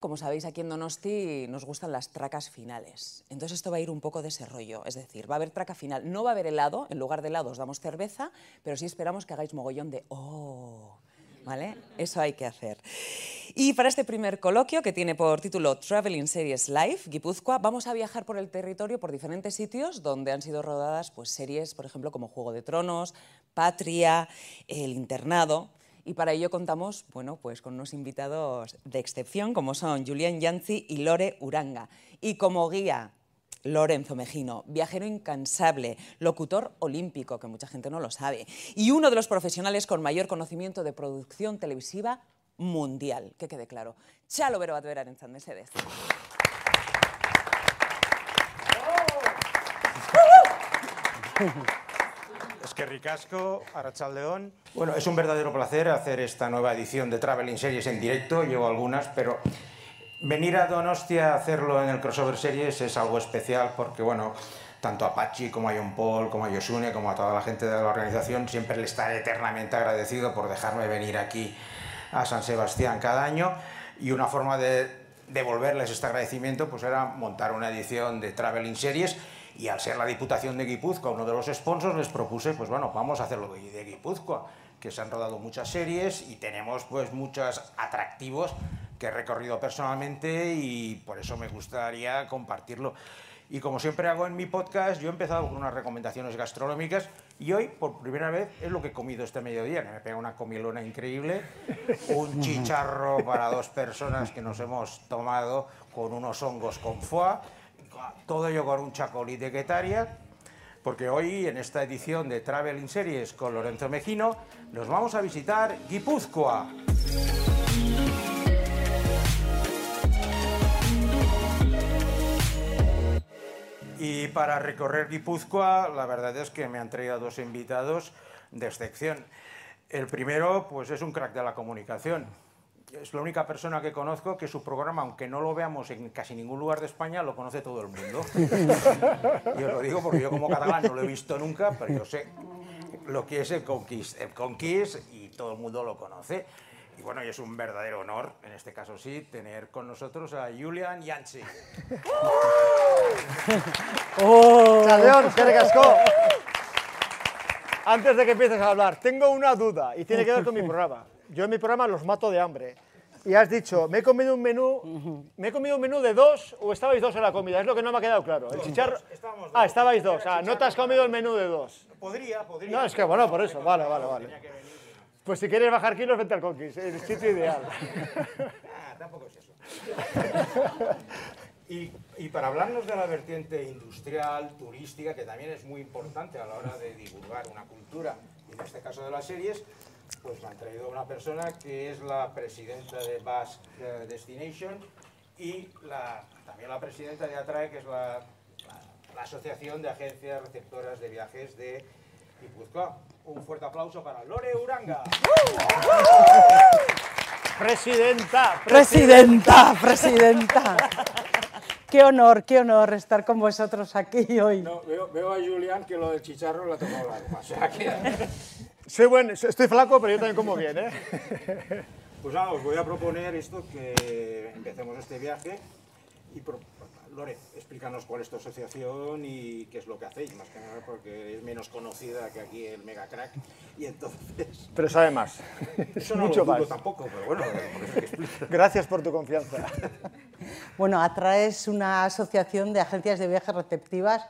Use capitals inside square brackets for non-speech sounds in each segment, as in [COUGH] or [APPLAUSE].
Como sabéis, aquí en Donosti nos gustan las tracas finales. Entonces esto va a ir un poco de ese rollo. Es decir, va a haber traca final. No va a haber helado, en lugar de helado os damos cerveza, pero sí esperamos que hagáis mogollón de ¡oh! ¿Vale? Eso hay que hacer. Y para este primer coloquio, que tiene por título Traveling Series Live, Guipúzcoa, vamos a viajar por el territorio, por diferentes sitios donde han sido rodadas pues, series, por ejemplo, como Juego de Tronos, Patria, El Internado. Y para ello contamos bueno, pues con unos invitados de excepción, como son Julián Yanzi y Lore Uranga. Y como guía, Lorenzo Mejino, viajero incansable, locutor olímpico, que mucha gente no lo sabe, y uno de los profesionales con mayor conocimiento de producción televisiva mundial, que quede claro. Chalo bero bat beraren mesedez. [LAUGHS] Es que ricasco, Arrachaldeón. Bueno, es un verdadero placer hacer esta nueva edición de Traveling Series en directo. Llevo algunas, pero venir a Donostia a hacerlo en el crossover series es algo especial porque, bueno, tanto a Pachi como a John Paul, como a Yosune, como a toda la gente de la organización, siempre le estaré eternamente agradecido por dejarme venir aquí a San Sebastián cada año. Y una forma de devolverles este agradecimiento pues era montar una edición de Traveling Series y al ser la Diputación de Guipúzcoa uno de los sponsors, les propuse, pues bueno, vamos a hacerlo de Guipúzcoa, que se han rodado muchas series y tenemos pues muchos atractivos que he recorrido personalmente y por eso me gustaría compartirlo. Y como siempre hago en mi podcast, yo he empezado con unas recomendaciones gastronómicas y hoy, por primera vez, es lo que he comido este mediodía, que me pega una comilona increíble, un [LAUGHS] chicharro para dos personas que nos hemos tomado con unos hongos con foie, todo ello con un chacolí de Guetaria, porque hoy en esta edición de Traveling Series con Lorenzo Mejino nos vamos a visitar Guipúzcoa. Y para recorrer Guipúzcoa, la verdad es que me han traído dos invitados de excepción. El primero, pues es un crack de la comunicación. Es la única persona que conozco que su programa, aunque no lo veamos en casi ningún lugar de España, lo conoce todo el mundo. [LAUGHS] y os lo digo porque yo como catalán no lo he visto nunca, pero yo sé lo que es el Conquist. El Conquist y todo el mundo lo conoce. Y bueno, y es un verdadero honor, en este caso sí, tener con nosotros a Julian Yancy. [LAUGHS] ¡Oh! Antes de que empieces a hablar, tengo una duda y tiene que ver con mi programa. Yo en mi programa los mato de hambre. Y has dicho, me he comido un menú, me he comido un menú de dos o estabais dos en la comida, es lo que no me ha quedado claro. El chicharro. Dos. Ah, estabais dos. Ah, no te has comido el menú de dos. Podría, podría. No, es que bueno, por eso, vale, vale, vale. Pues si quieres bajar kilos, vente al Conquist, el sitio ideal. Ah, tampoco es eso. y, y para hablarnos de la vertiente industrial, turística, que también es muy importante a la hora de divulgar una cultura, y en este caso de las series, pues me han traído una persona que es la presidenta de Basque eh, Destination y la, también la presidenta de ATRAE, que es la, la- la Asociación de Agencias Receptoras de Viajes de Guipúzcoa. Un fuerte aplauso para Lore Uranga. Presidenta, Presidenta, presidenta. Qué honor, qué honor estar con vosotros aquí hoy. No, veo, veo a Julián que lo del chicharro le ha tocado el alma. O sea que, Soy buen, estoy flaco, pero yo también como bien, ¿eh? [LAUGHS] Pues nada, os voy a proponer esto, que empecemos este viaje y pro- Lore, explícanos cuál es tu asociación y qué es lo que hacéis, más que nada porque es menos conocida que aquí el Mega Crack y entonces... [LAUGHS] Pero sabe más. [LAUGHS] Eso no Mucho lo más. tampoco, pero bueno, por eso que explico. Gracias por tu confianza. Bueno, ATRA es una asociación de agencias de viajes receptivas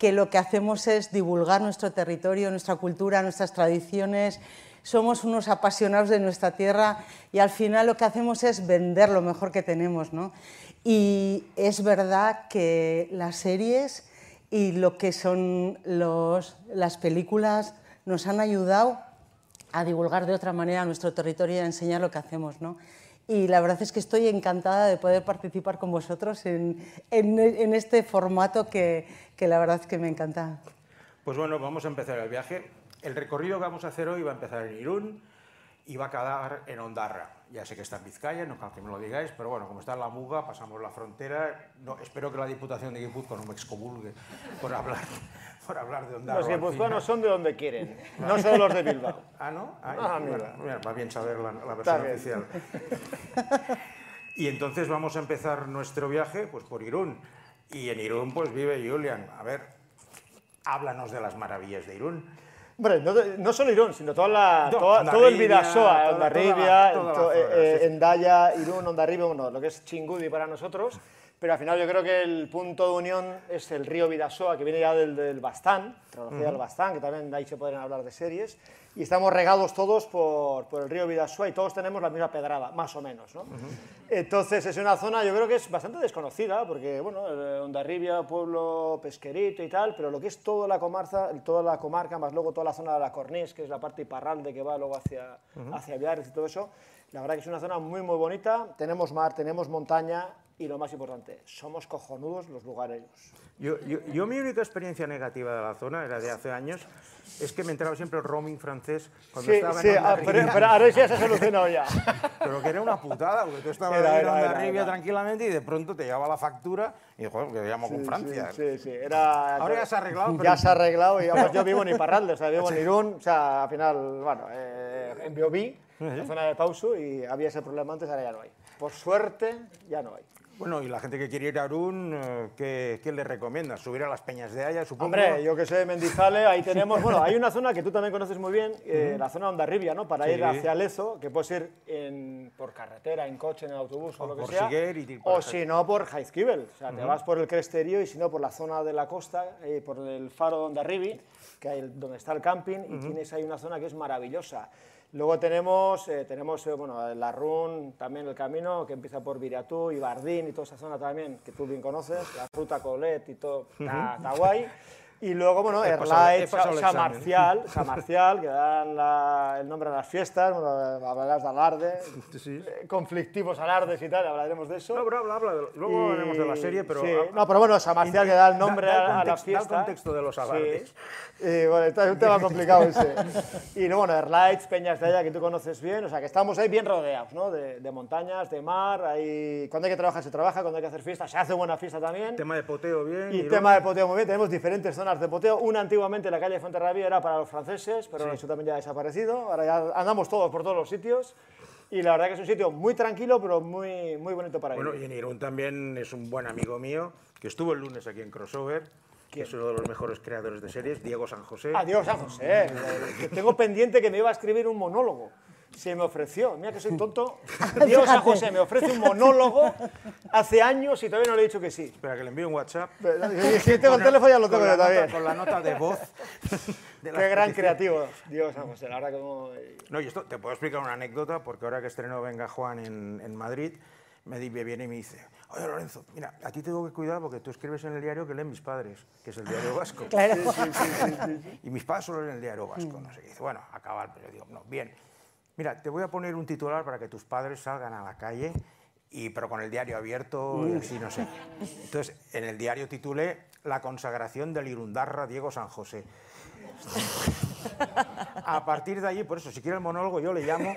que lo que hacemos es divulgar nuestro territorio, nuestra cultura, nuestras tradiciones. Somos unos apasionados de nuestra tierra y al final lo que hacemos es vender lo mejor que tenemos. ¿no? Y es verdad que las series y lo que son los- las películas nos han ayudado a divulgar de otra manera nuestro territorio y a enseñar lo que hacemos. ¿no? Y la verdad es que estoy encantada de poder participar con vosotros en, en- en este formato que, que la verdad es que me encanta. Pues bueno, vamos a empezar el viaje. El recorrido que vamos a hacer hoy va a empezar en Irún y va a acabar en Ondarra. Ya sé que está en Vizcaya, no que me lo digáis, pero bueno, como está en la Muga, pasamos la frontera. No, espero que la Diputación de Guipúzcoa no me excomulgue por hablar, por hablar de Ondarra. Los guipuzcoanos son de donde quieren, no son los de Bilbao. [LAUGHS] Ah, ¿no? Ay, Ah, mira. mira, va bien saber la, la versión oficial. Y entonces vamos a empezar nuestro viaje pues, por Irún. Y en Irún pues vive Julian. A ver, háblanos de las maravillas de Irún. Hombre, no, no solo Irún, sino toda la, No, toda- todo el Vidasoa, Ondarribia, eh. Endaya, Irún, Ondarribia, bueno, lo que es Chingudi para nosotros, pero al final yo creo que el punto de unión es el río Vidasoa, que viene ya del, del Bastán, trilogía del Bastán, que también ahí se podrían hablar de series, y estamos regados todos por, por el río Vidasoa y todos tenemos la misma pedrada, más o menos, ¿no? Entonces es una zona, yo creo que es bastante desconocida, porque, bueno, eh, Hondarribia, pueblo pesquerito y tal, pero lo que es toda la comarca, toda la comarca, más luego toda la zona de la Cornís, que es la parte Iparralde que va luego hacia, hacia Viares y todo eso, la verdad que es una zona muy, muy bonita, tenemos mar, tenemos montaña y lo más importante, somos cojonudos los lugareños. Yo, yo, yo mi única experiencia negativa de la zona, era de hace años, es que me entraba siempre el roaming francés cuando Sí, estaba sí, en ah, Hondarribia. pero, pero ahora ya se ha solucionado ya. [LAUGHS] Pero que era una putada, porque tú estabas Era, en Hondarribia era. tranquilamente y de pronto te llegaba la factura y, joder, que llamo con Francia. Sí, sí, era... Ahora ya se ha arreglado, pero- Ya se ha arreglado y además yo vivo en Iparralde, o sea, vivo en Irún, o sea, al final, bueno, eh, en Biobí, la zona de Pauso, y había ese problema antes, ahora ya no hay. Por suerte, ya no hay. Bueno, y la gente que quiere ir a Arún, eh, ¿qué, qué le recomienda? ¿Subir a las Peñas de Haya, supongo? Hombre, yo que sé, Mendizale, ahí tenemos, bueno, hay una zona que tú también conoces muy bien, eh, la zona de Ondarribia, ¿no? Para Sí. ir hacia Lezo, que puedes ir en- por carretera, en coche, en autobús o, O lo que por sea. Y o si no, por Jaizkibel. O sea, te vas por el Cresterío y si no, por la zona de la costa, eh, por el faro de Ondarribi, que hay donde está el camping, y tienes ahí una zona que es maravillosa. Luego tenemos, eh, tenemos eh, bueno, la Run, también el camino, que empieza por Viriatú y Bardín y toda esa zona también, que tú bien conoces, la ruta Colet y todo, está, está guay. Y luego, bueno, examen. Marcial, [LAUGHS] Marcial, que dan la- el nombre a las fiestas, bueno, hablarás de alarde, Sí. eh, conflictivos alardes y tal, hablaremos de eso. No, pero habla, habla, de- luego Y- hablaremos de la serie, pero... sí, no, pero bueno, Marcial que da el nombre da el a, a la da el fiesta. contexto de los alardes. Sí. Y bueno, es un tema [LAUGHS] complicado ese. Y luego, bueno, Erlaich, Peñas de Haya, que tú conoces bien, o sea, que estamos ahí bien rodeados, ¿no? De, de montañas, de mar, ahí... Cuando hay que trabajar se trabaja, cuando hay que hacer fiesta se hace buena fiesta también. Tema de poteo bien. Y tema de poteo muy bien, tenemos diferentes zonas de poteo. Una antiguamente, la calle de Fuenterrabía, era para los franceses, pero eso también ya ha desaparecido. Ahora ya andamos todos por todos los sitios. Y la verdad que es un sitio muy tranquilo, pero muy, muy bonito para Bueno, ir. y en Irún también es un buen amigo mío, que estuvo el lunes aquí en Crossover, que es uno de los mejores creadores de series, Diego San José. Ah, Diego San José, [LAUGHS] tengo pendiente que me iba a escribir un monólogo. Se me ofreció, mira que soy [LAUGHS] tonto. Diego San José me ofrece un monólogo hace años y todavía no le he dicho que sí. Espera, que le envío un WhatsApp. Si [LAUGHS] tengo el teléfono ya lo tengo también. Con la nota de voz. [LAUGHS] de Qué gran creativo, Diego San José. La verdad como... No, y esto te puedo explicar una anécdota, porque ahora que estrenó Venga Juan en, en Madrid, me, viene y me dice, oye Lorenzo, mira, a ti tengo que cuidar porque tú escribes en el diario que leen mis padres, que es el diario vasco. Claro. Y mis padres solo leen el diario vasco, no sé qué. Dice, bueno, acaba el periódico. No, bien. Mira, te voy a poner un titular para que tus padres salgan a la calle, y, pero con el diario abierto y así, no sé. Entonces, en el diario titulé La consagración del Irundarra Diego San José. A partir de allí, por eso, si quiere el monólogo, yo le llamo.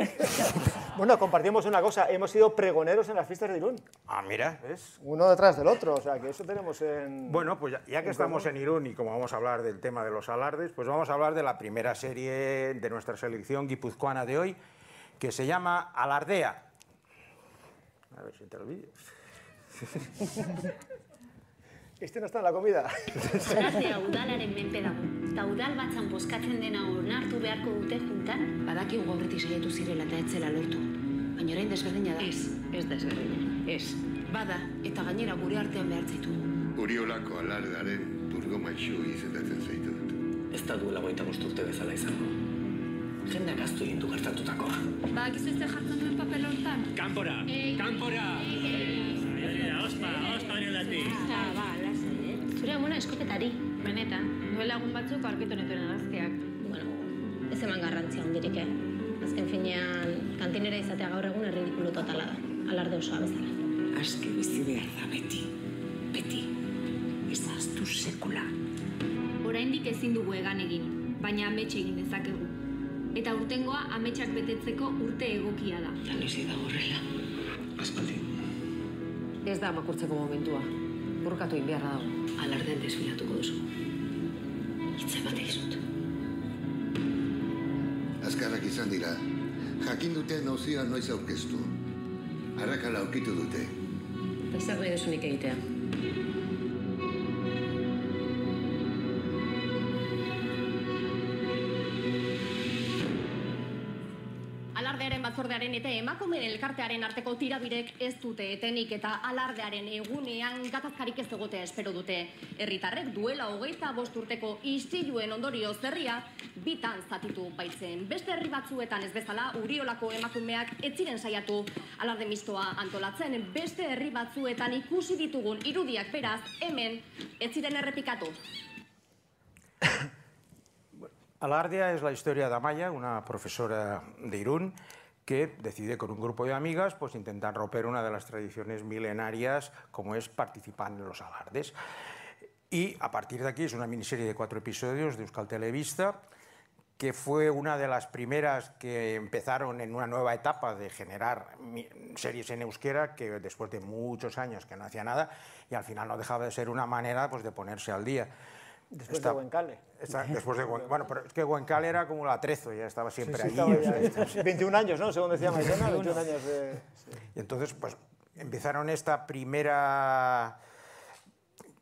Bueno, compartimos una cosa, hemos sido pregoneros en las fiestas de Irún, Ah, mira, ¿ves? uno detrás del otro, o sea que eso tenemos en... Bueno, pues ya, ya que estamos en Irún y como vamos a hablar del tema de los alardes, pues vamos a hablar de la primera serie de nuestra selección guipuzcoana de hoy, que se llama Alardea. A ver si te olvides. [LAUGHS] Este no está en la comida. Alardea udalaren menpe dago. Eta udal batzan boskatzen dena onartu beharko dute juntan. Badakigu aurretik saiatu zirela eta etzela lortu. Baina orain desberdina da. Ez, ez desberdina. Ez. Bada, eta gainera gure artean behar zaitu. Uriolako alardaren turgo maixu izendatzen zaitut. Ez da duela goita urte bezala izango. Jendeak aztu egin du gertatutakoa. Ba, gizu ez jartzen duen papel hortan? Kanpora! Kanpora! Ospa, ospa niotatik! ba, lasai, eh? Zure amona eskopetari. Benetan, duela egun batzuk aurkitu nituen argazkiak. Bueno, ez eman garrantzia handirik, eh? Azken finean, kantinera izatea gaur egun erridikulu totala da. Alarde osoa bezala. Aske bizi behar da beti. Beti. Ez aztu sekula. Oraindik ezin dugu egan egin, baina amets egin dezakegu. Eta urtengoa ametsak betetzeko urte egokia da. Danizi da horrela. Aspaldi. Ez da makurtzeko momentua. Burkatu egin beharra dago. Alardean desfilatuko duzu. Hitz emate dizut. Azkarrak izan dira. Jakin dute nauzia noiz aurkeztu. arrakala aurkitu dute. Eta zer nahi duzunik egitea? Batzordearen eta emakumeen elkartearen arteko tirabirek ez dute etenik eta alardearen egunean gatazkarik ez egotea espero dute. Herritarrek duela hogeita bost urteko istiluen ondorio zerria bitan zatitu baitzen. Beste herri batzuetan ez bezala uriolako emakumeak ez ziren saiatu alarde mistoa antolatzen. Beste herri batzuetan ikusi ditugun irudiak beraz hemen ez ziren errepikatu. Alardia es la historia de Amaya, una profesora de Irún, que decide con un grupo de amigas pues, intentar romper una de las tradiciones milenarias como es participar en los alardes. Y a partir de aquí es una miniserie de cuatro episodios de Euskal Televista, que fue una de las primeras que empezaron en una nueva etapa de generar series en euskera, que después de muchos años que no hacía nada, y al final no dejaba de ser una manera pues, de ponerse al día. Después Esta- de Huencale. esta- después de Guen- bueno, pero es que Guencal era como la Trezo, ya estaba siempre Sí, [LAUGHS] sí, allí. estaba o sea, ya- 21 años, ¿no? Según decía Maitena, 21 años de... Y entonces, pues, empezaron esta primera,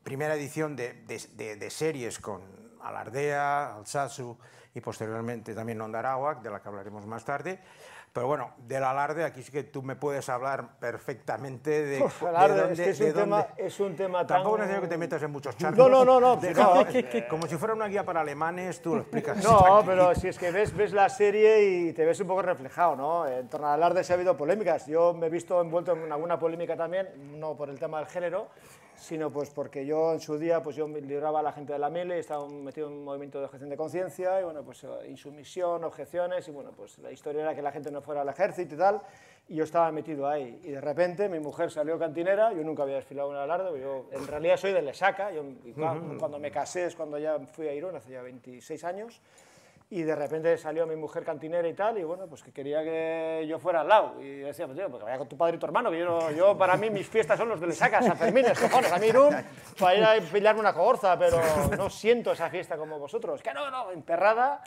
primera edición de, de- de- de series con Alardea, Alsasu y posteriormente también Ondarawak, de la que hablaremos más tarde. Pero bueno, del alarde aquí sí que tú me puedes hablar perfectamente de, Uf, de alarde, dónde- es que es un de tema- dónde- es un tema Tampoco tan- necesito que te metas en muchos charcos. No, no, no, no, Deja- no. [LAUGHS] Como si fuera una guía para alemanes, tú lo explicas. No, pero si es que ves, ves la serie y te ves un poco reflejado, ¿no? En torno al alarde sí ha habido polémicas. Yo me he visto envuelto en alguna polémica también, no por el tema del género, sino pues porque yo en su día pues yo lideraba a la gente de la MILE, estaba metido en un movimiento de objeción de conciencia y bueno, pues eh, insumisión, objeciones y bueno, pues la historia era que la gente no fuera al ejército y tal y yo estaba metido ahí. Y de repente mi mujer salió cantinera, yo nunca había desfilado en alarde, yo en realidad soy de Lesaca, yo, y cuando me casé es cuando ya fui a Irún, hace ya 26 años y de repente salió mi mujer cantinera y tal, y bueno, pues que quería que yo fuera al lado. Y decía, pues tío, pues que vaya con tu padre y tu hermano, que yo, no- yo para mí mis fiestas son los de Lesaca, San Fermines, cojones, a mí Irún, para ir a pillarme una cogorza, pero no siento esa fiesta como vosotros. Que no, no, emperrada.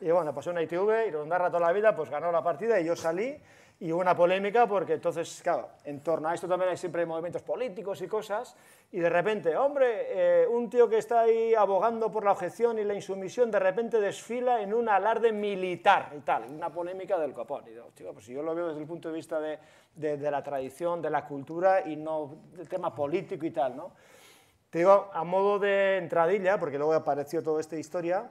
Y bueno, pasó una ITV y Rondarra toda la vida, pues ganó la partida y yo salí. Y hubo una polémica porque entonces, claro, en torno a esto también hay siempre movimientos políticos y cosas, y de repente, hombre, eh, un tío que está ahí abogando por la objeción y la insumisión, de repente desfila en un alarde militar y tal, una polémica del copón. Y digo, chico, pues yo lo veo desde el punto de vista de, de- de la tradición, de la cultura y no del tema político y tal, ¿no? Te digo, a modo de entradilla, porque luego apareció toda esta historia,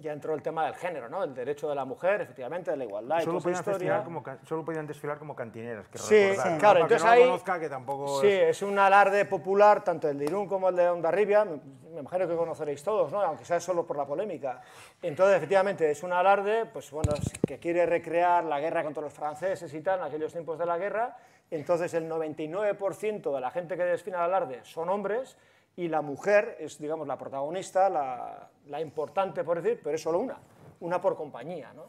ya entró el tema del género, ¿no? El derecho de la mujer, efectivamente, de la igualdad y Solo toda esa podían, desfilar historia. como, can- solo podían desfilar como cantineras. quiero Sí, recordar, ¿no? claro, entonces que no ahí... lo conozca, que tampoco sí, es- es un alarde popular, tanto el de Irún como el de Ondarribia, me, me imagino que conoceréis todos, ¿no? aunque sea solo por la polémica. Entonces, efectivamente, es un alarde pues, bueno, que quiere recrear la guerra contra los franceses y tal, en aquellos tiempos de la guerra. Entonces, el 99% de la gente que desfila el alarde son hombres y la mujer es, digamos, la protagonista, la, la importante, por decir, pero es solo una, una por compañía, ¿no?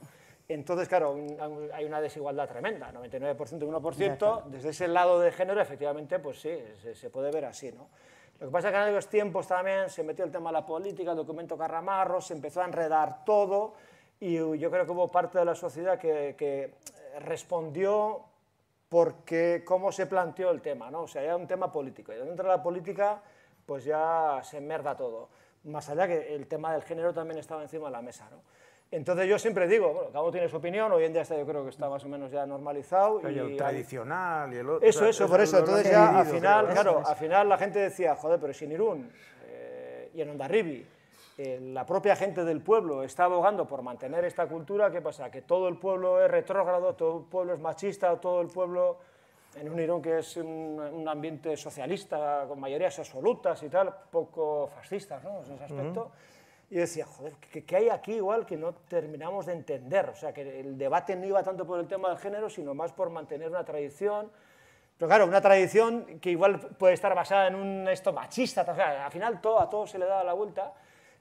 Entonces, claro, un- hay una desigualdad tremenda, 99% y 1%, desde ese lado de género, efectivamente, pues sí, se, se puede ver así, ¿no? Lo que pasa es que en aquellos tiempos también se metió el tema de la política, el documento Carramarro, se empezó a enredar todo y yo creo que hubo parte de la sociedad que, que respondió porque cómo se planteó el tema, ¿no? O sea, era un tema político. Y dentro de la política, pues ya se merda todo. Más allá que el tema del género también estaba encima de la mesa, ¿no? Entonces yo siempre digo, bueno, cada uno tiene su opinión, hoy en día está, yo creo que está más o menos ya normalizado. Hay el y tradicional y el otro. Eso, eso, por eso. Entonces ya al final, claro, al final la gente decía, joder, pero si en Irún eh, y en Ondarribi eh, la propia gente del pueblo está abogando por mantener esta cultura, ¿qué pasa? Que todo el pueblo es retrógrado, todo el pueblo es machista, todo el pueblo, en un Irún que es un, un ambiente socialista, con mayorías absolutas y tal, poco fascistas, ¿no? En ese aspecto. Y yo decía, joder, ¿qué, qué hay aquí igual que no terminamos de entender? O sea, que el debate no iba tanto por el tema del género, sino más por mantener una tradición. Pero claro, una tradición que igual puede estar basada en un esto machista, o sea, al final todo, a todo se le daba la vuelta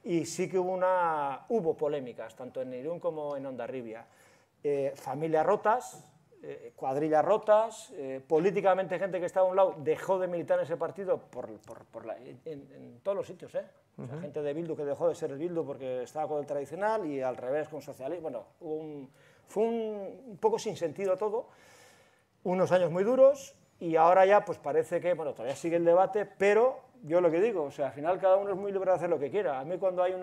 y sí que hubo, una, hubo polémicas, tanto en Irún como en Ondarribia. Eh, familias rotas, eh, cuadrillas rotas, eh, políticamente gente que estaba a un lado dejó de militar en ese partido por, por- por la- en, en todos los sitios, ¿eh? O sea, Ujú. gente de Bildu que dejó de ser el Bildu porque estaba con el tradicional y al revés con socialismo. Bueno, hubo un- fue un, un poco sin sentido todo. unos años muy duros y ahora ya pues parece que, bueno, todavía sigue el debate, pero yo lo que digo, o sea, al final cada uno es muy libre de hacer lo que quiera. A mí cuando hay un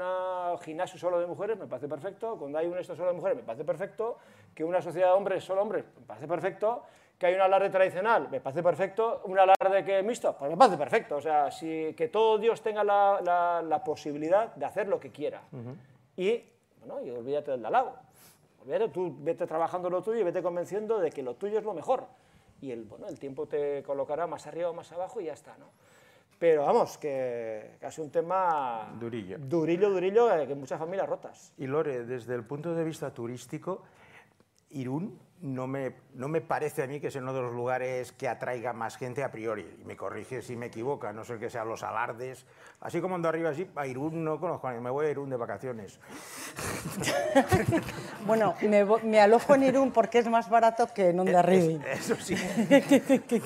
gimnasio solo de mujeres me parece perfecto, cuando hay un esto solo de mujeres me parece perfecto, que una sociedad de hombres solo hombres me parece perfecto, que hay un alarde tradicional me parece perfecto, un alarde que mixto, pues me parece perfecto. O sea, si, que todo Dios tenga la, la, la posibilidad de hacer lo que quiera. Y, bueno, y olvídate del de al lado. Olvídate, tú vete trabajando lo tuyo y vete convenciendo de que lo tuyo es lo mejor. Y el, bueno, el tiempo te colocará más arriba o más abajo y ya está, ¿no? Pero vamos, que casi un tema Durillo. durillo, durillo, eh, que muchas familias rotas. Y Lore, desde el punto de vista turístico, Irún no me, no me parece a mí que es uno de los lugares que atraiga más gente a priori. Y me corrige si me equivoco, a no ser que sean los alardes. Así como ando arriba así, a Irún no conozco, me voy a Irún de vacaciones. [LAUGHS] Bueno, me, alojo en Irún porque es más barato que en Ondarribi. Eso sí. [LAUGHS]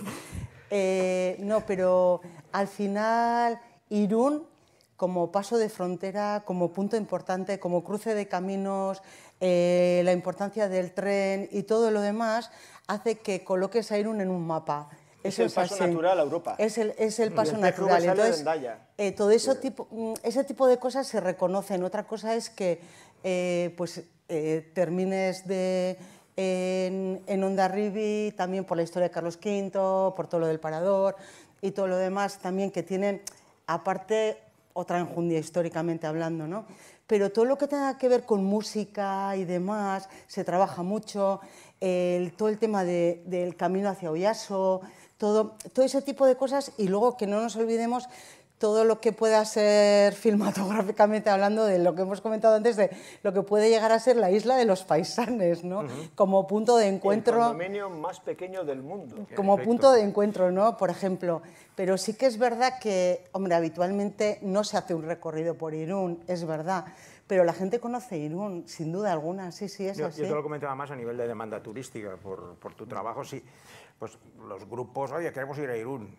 Eh, no, pero al final Irún, como paso de frontera, como punto importante, como cruce de caminos, eh, la importancia del tren y todo lo demás, hace que coloques a Irún en un mapa. Es el paso así. natural a Europa. Es el, es el paso natural. Entonces, eh, todo eso tipo, mm, ese tipo de cosas se reconocen. Otra cosa es que eh, pues, eh, termines de, en, en Hondarribia, también por la historia de Carlos V, por todo lo del Parador y todo lo demás también que tienen, aparte, otra enjundia históricamente hablando, ¿no? Pero todo lo que tenga que ver con música y demás, se trabaja mucho, el- todo el tema de- del camino hacia Oyaso, todo, todo ese tipo de cosas y luego que no nos olvidemos todo lo que pueda ser [LAUGHS] filmatográficamente hablando de lo que hemos comentado antes, de lo que puede llegar a ser la isla de los paisanes, ¿no? Como punto de El encuentro condominio más pequeño del mundo. como punto de encuentro, ¿no? Por ejemplo. Pero sí que es verdad que, hombre, habitualmente no se hace un recorrido por Irún, es verdad. Pero la gente conoce Irún, sin duda alguna, sí, sí, es Yo, así. yo te lo comentaba más a nivel de demanda turística, por, por tu trabajo, sí. Pues los grupos, oye, queremos ir a Irún.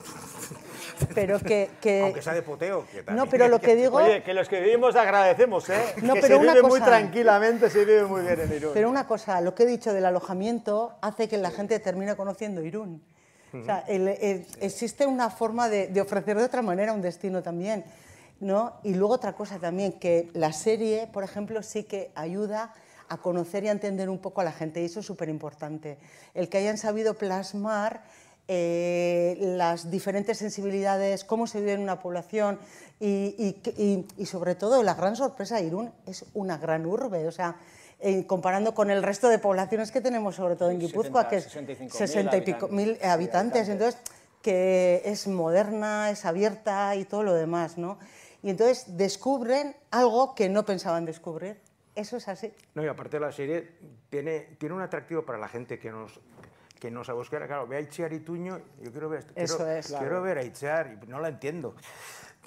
[LAUGHS] Pero que... que- Aunque sea de poteo. que No, pero lo que digo... Oye, que los que vivimos agradecemos, ¿eh? [LAUGHS] No, que pero se una vive muy cosa- tranquilamente, se vive muy bien en Irún. Pero una cosa, lo que he dicho del alojamiento hace que la gente termine conociendo Irún. O sea, el- el- existe una forma de, de ofrecer de otra manera un destino también. ¿no? Y luego otra cosa también, que la serie, por ejemplo, sí que ayuda a conocer y a entender un poco a la gente, y eso es súper importante. El que hayan sabido plasmar eh, las diferentes sensibilidades, cómo se vive en una población y, y- y- y sobre todo la gran sorpresa, Irún es una gran urbe, o sea, eh, comparando con el resto de poblaciones que tenemos, sobre todo en Guipúzcoa, 70, que es 65.000 60 y pico mil habitantes. habitantes, entonces que es moderna, es abierta y todo lo demás, ¿no? Y entonces descubren algo que no pensaban descubrir. Eso es así. No, y aparte la serie tiene, tiene un atractivo para la gente que nos que nos a buscar, claro, ve a Itziar y Tuño, yo quiero ver esto, Eso quiero, es. quiero Claro. ver a Itziar y no la entiendo.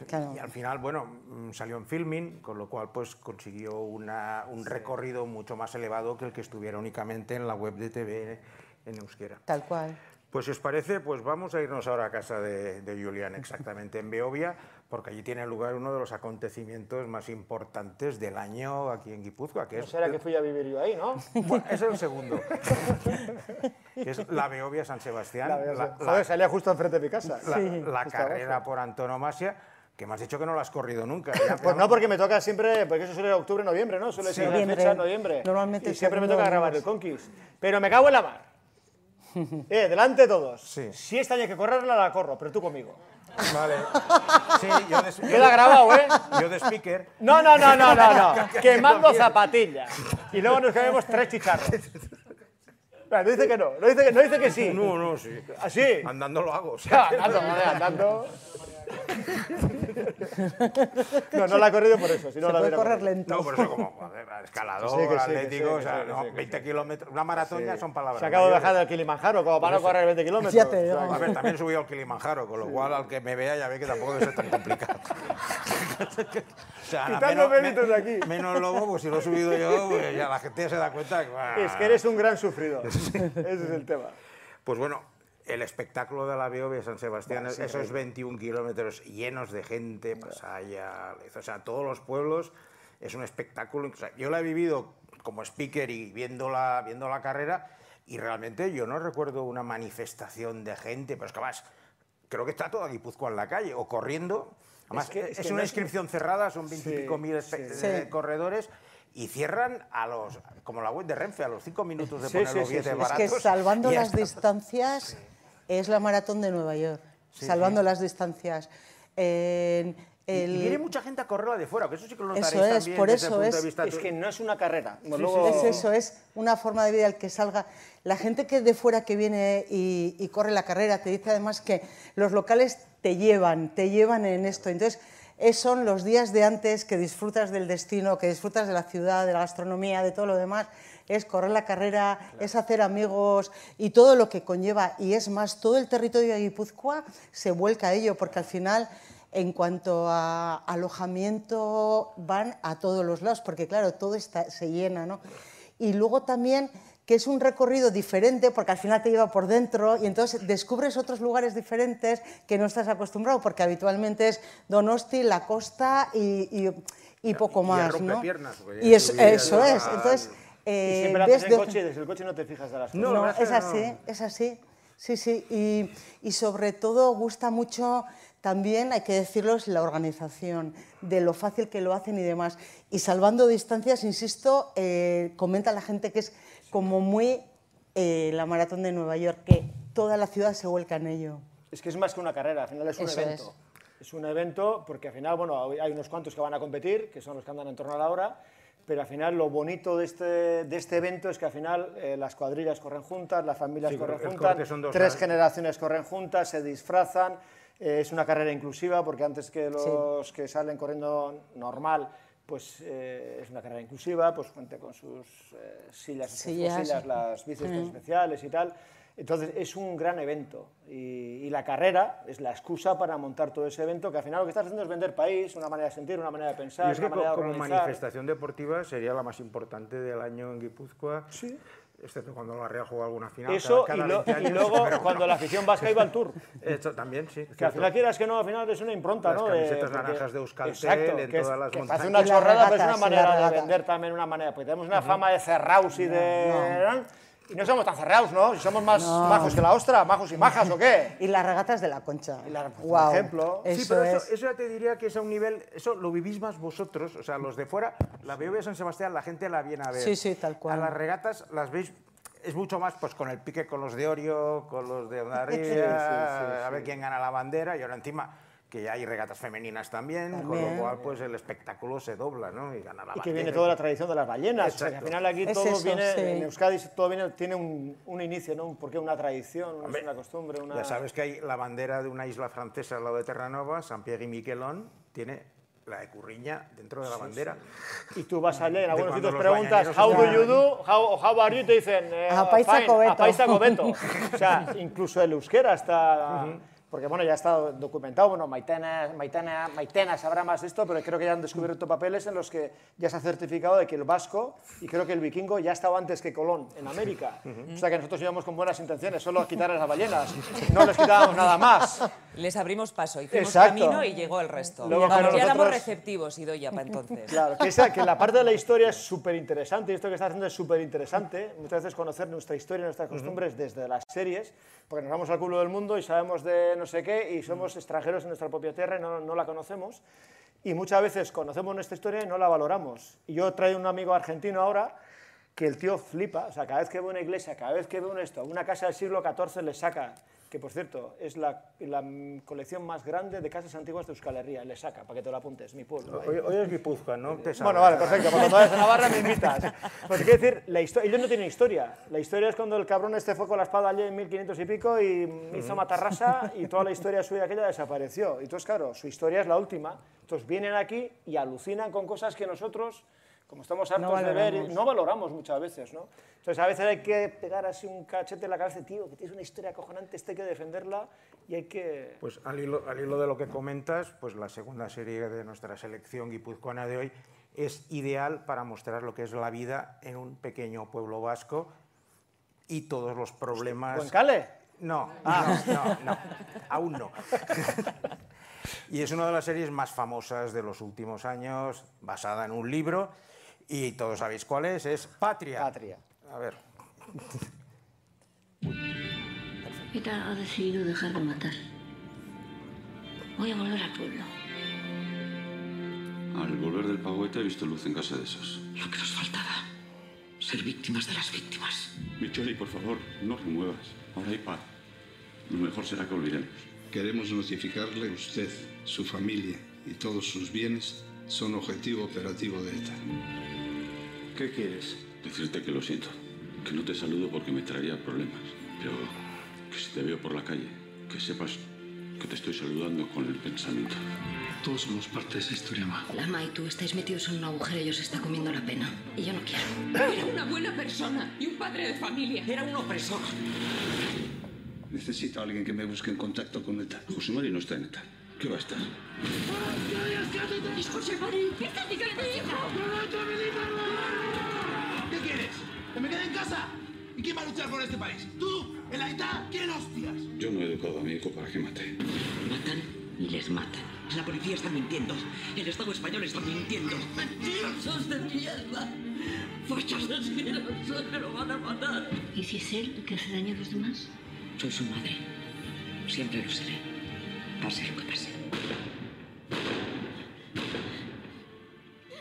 Claro. Y al final, bueno, mm, salió en filming, con lo cual pues consiguió una- un recorrido mucho más elevado que el que estuviera únicamente en la web de TV en euskera. Tal cual. Pues si os parece, pues vamos a irnos ahora a casa de, de Julián, exactamente en Beovia, porque allí tiene lugar uno de los acontecimientos más importantes del año aquí en Guipúzcoa, que No es será que fui a vivir yo ahí, ¿no? bueno, ese es el segundo. que es la Beovia San Sebastián. La veo- la- Joder, salía justo enfrente de mi casa. la- Sí. la Justo carrera abajo. por antonomasia, que me has dicho que no la has corrido nunca. [LAUGHS] Ya- Pues no, porque me toca siempre, porque eso suele ser octubre, noviembre, ¿no? Suele ser Noviembre. la fecha noviembre. Normalmente Y siempre me toca grabar el. Conquist. Pero me cago en la mar. [LAUGHS] Eh, delante de todos. Sí. Si esta hay que correrla, la corro, pero tú conmigo. Vale. Sí, yo de, yo Queda de- grabado, ¿eh? Yo de speaker. No, no, no, no, no, no. Que- [LAUGHS] que- Quemando que- zapatillas. Y luego nos comemos tres chicharros. No dice que no, no dice que, no dice que sí. No, no, sí. ¿Así? Andando lo hago. o sea, Andando, andando. [LAUGHS] No, no la he corrido por eso, si no Se la puede correr corrido. lento. No, por eso como joder, [LAUGHS] escalador, Sí, sí, atlético, sí, o sea, sí, que no, sí, que 20 sí. kilómetros. Una maratón ya son palabras. Se acabo de bajar del Kilimanjaro, como para no correr 20 kilómetros. O sea. A ver, también subí al Kilimanjaro, con lo cual al que me vea ya ve que tampoco debe ser tan complicado. [LAUGHS] o sea, Quitando méritos de aquí. Menos lobo, pues si lo he subido yo, pues ya la gente ya se da cuenta que... bah. Es que eres un gran sufridor. Ese es el tema. Pues bueno, el espectáculo de la Beovia de San Sebastián, esos 21 kilómetros llenos de gente, Pasaya, o sea, todos los pueblos, es un espectáculo. o sea, yo la he vivido como speaker y viendo la, viendo la carrera, y realmente yo no recuerdo una manifestación de gente, pero es que además creo que está toda Guipúzcoa en la calle o corriendo. Además, es, que- es es que una no es- inscripción cerrada, son veintipico Sí, mil sí. espe- Sí. eh, corredores y cierran a los, como la web de Renfe, a los cinco minutos de Sí, poner sí, los sí, billetes sí. Es baratos. que salvando las distancias es la maratón de Nueva York. Sí, salvando sí. las distancias. En Y- el- Y viene mucha gente a correrla de fuera, que eso sí que lo Eso notaréis es, también por desde el eso punto de es- vista Es que no es una carrera. Sí, Luego- Es eso, es una forma de vida el que salga. La gente que de fuera que viene y, y corre la carrera te dice además que los locales te llevan, te llevan en esto. Entonces, es- son los días de antes que disfrutas del destino, que disfrutas de la ciudad, de la gastronomía, de todo lo demás. Es correr la carrera, es hacer amigos y todo lo que conlleva. Y es más, todo el territorio de Guipúzcoa se vuelca a ello, porque al final en cuanto a alojamiento, van a todos los lados, porque claro, todo está, se llena, ¿no? Y luego también que es un recorrido diferente, porque al final te lleva por dentro y entonces descubres otros lugares diferentes que no estás acostumbrado, porque habitualmente es Donosti, la costa y, y- y poco y más, ¿no? porque Y es- eso es, entonces... Y eh, siempre lo ves haces en de- coche y desde el coche no te fijas de las no, cosas. es verdad es así, es así. Sí, sí. Y, y sobre todo gusta mucho también, hay que decirlo, es la organización, de lo fácil que lo hacen y demás. Y salvando distancias, insisto, eh, comenta la gente que es como muy eh, la maratón de Nueva York, que toda la ciudad se vuelca en ello. Es que es más que una carrera, al final es un Eso evento. Es. un evento porque al final, bueno, hay unos cuantos que van a competir, que son los que andan en torno a la hora, pero al final lo bonito de este, de este evento es que al final eh, las cuadrillas corren juntas, las familias Sí, corren juntas, corte son dos, tres ¿sabes? generaciones corren juntas, se disfrazan, eh, es una carrera inclusiva porque antes que los que salen corriendo normal, pues eh, es una carrera inclusiva, pues cuenta con sus eh, sillas, sus Sillas. sillas, las bicis Mm. especiales y tal. Entonces es un gran evento y, y la carrera es la excusa para montar todo ese evento que al final lo que estás haciendo es vender país, una manera de sentir, una manera de pensar, Y es que una manera de como organizar. manifestación deportiva sería la más importante del año en Guipúzcoa, excepto cuando la Real juega alguna final. Eso cada- y, cada lo- 20 y años, luego cuando la afición vasca iba al tour. [LAUGHS] Esto también, sí. Que al final quieras que no, al final es una impronta, Las ¿no? camisetas porque- naranjas de Euskaltel Exacto, en que es- todas las que montañas. Parece una Y chorrada, pero es una y manera de vender también una manera. Porque tenemos una fama de cerrados y de... Y no somos tan cerrados, ¿no? Si somos más No. majos que la ostra, majos y majas, ¿o qué? [LAUGHS] Y las regatas de la concha. por Guau, ejemplo. Sí, Eso pero es. eso, eso ya te diría que es a un nivel, eso lo vivís más vosotros, o sea, los de fuera, la BV de San Sebastián, la gente la viene a ver. Sí, sí, tal cual. A las regatas las veis, es mucho más pues con el pique con los de Orio, con los de Ondarribia, Sí, sí, sí, a ver sí. quién gana la bandera, y ahora encima que ya hay regatas femeninas también, con También. lo cual pues el espectáculo se dobla, ¿no? Y gana la Y que viene toda la tradición de las ballenas. O sea, que al final aquí Es todo eso, viene, sí. en Euskadi todo viene, tiene un, un inicio, ¿no? Un porqué, una tradición, Hombre, una costumbre, una... Ya sabes que hay la bandera de una isla francesa al lado de Terranova, San Pierre y Miquelón, tiene la de Curriña dentro de la bandera. Y tú vas allá en algunos sitios preguntas, how do you do, how, how are you, y te dicen, eh, Apaiza fine, cobeto. O sea, [LAUGHS] incluso el euskera está... Porque bueno, ya está documentado, bueno, Maitena, Maitena, Maitena sabrá más de esto, pero creo que ya han descubierto papeles en los que ya se ha certificado de que el vasco y creo que el vikingo ya estaba antes que Colón en América. O sea que nosotros íbamos con buenas intenciones, solo a quitar a las ballenas, no les quitábamos nada más. Les abrimos paso, hicimos Exacto. camino y llegó el resto. Luego, Vamos, claro, ya éramos nosotros- receptivos, Idoya, para entonces. Claro, que, esa- que la parte de la historia es súper interesante y esto que está haciendo es súper interesante. Muchas veces conocer nuestra historia, nuestras costumbres desde las series, porque nos vamos al culo del mundo y sabemos de no sé qué y somos extranjeros en nuestra propia tierra y no, no la conocemos. Y muchas veces conocemos nuestra historia y no la valoramos. Y yo traigo un amigo argentino ahora que el tío flipa, o sea, cada vez que ve una iglesia, cada vez que ve un esto, una casa del siglo XIV le saca, que por cierto es la, la colección más grande de casas antiguas de Euskal Herria, le saca, para que te lo apuntes, mi pueblo. Hoy, hoy es Guipúzcoa, ¿no? Te Bueno, vale, perfecto. Pues cuando vayas a Navarra me invitas. Pues quiero decir, la historia, ellos no tienen historia. La historia es cuando el cabrón este fue con la espada allí en 1500 y pico y hizo matarrasa y toda la historia suya aquella desapareció. Y entonces, claro, su historia es la última. Entonces vienen aquí y alucinan con cosas que nosotros, como estamos hartos de ver, no valoramos muchas veces, ¿no? Entonces a veces hay que pegar así un cachete en la cabeza, tío, que tienes una historia acojonante, esta hay que defenderla y hay que... Pues al hilo, al hilo de lo que comentas, pues la segunda serie de nuestra selección guipuzcoana de hoy es ideal para mostrar lo que es la vida en un pequeño pueblo vasco y todos los problemas... ¿Cuencale? No, Ah. no, no, no, aún no. [LAUGHS] y es una de las series más famosas de los últimos años, basada en un libro, y todos sabéis cuál es, es Patria. Patria. A ver. ETA ha decidido dejar de matar. Voy a volver al pueblo. Al volver del pago ETA he visto luz en casa de esos. Lo que nos faltaba. Ser víctimas de las víctimas. Micheli, por favor, no te muevas. Ahora hay paz. Lo mejor será que olvidemos. Queremos notificarle usted, su familia y todos sus bienes son objetivo operativo de ETA. ¿Qué quieres? Decirte que lo siento. Que no te saludo porque me traería problemas. Pero que si te veo por la calle, que sepas que te estoy saludando con el pensamiento. Todos somos parte de esa historia, Ma. Lama y tú estáis metidos en un agujero y os está comiendo la pena. Y yo no quiero. Era una buena persona y un padre de familia. Era un opresor. Necesito a alguien que me busque en contacto con ETA. José Mari no está en ETA. ¿Qué va a estar? ¡Es José Mari! ¡Fíjate que le me quede en casa? ¿Y quién va a luchar por este país? ¿Tú? ¿En la ETA? ¿Quién hostias? Yo no he educado a mi hijo para que mate. Matan y les matan. La policía está mintiendo. El Estado español está mintiendo. ¡Mentirosos de mierda! ¡Fachos asquerosos! ¡Me lo van a matar! ¿Y si es él el que hace daño a los demás? Soy su madre. Siempre lo seré. Pase lo que pase.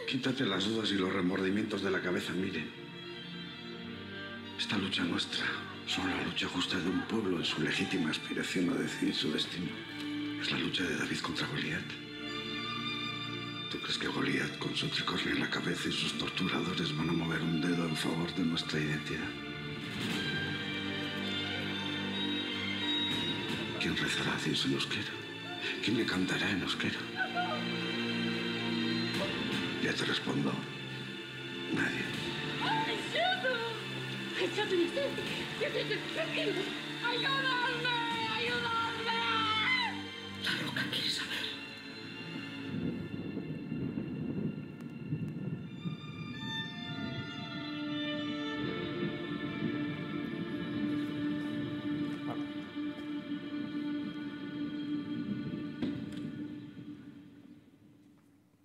Quítate las dudas y los remordimientos de la cabeza, miren. Esta lucha nuestra son la lucha justa de un pueblo en su legítima aspiración a decidir su destino. Es la lucha de David contra Goliat. ¿Tú crees que Goliat, con su tricornio en la cabeza y sus torturadores, van a mover un dedo en favor de nuestra identidad? ¿Quién rezará a Dios en euskera? ¿Quién le cantará en euskera? Ya te respondo. Nadie. ¡Ayúdame! ¡Ayúdame! La roca.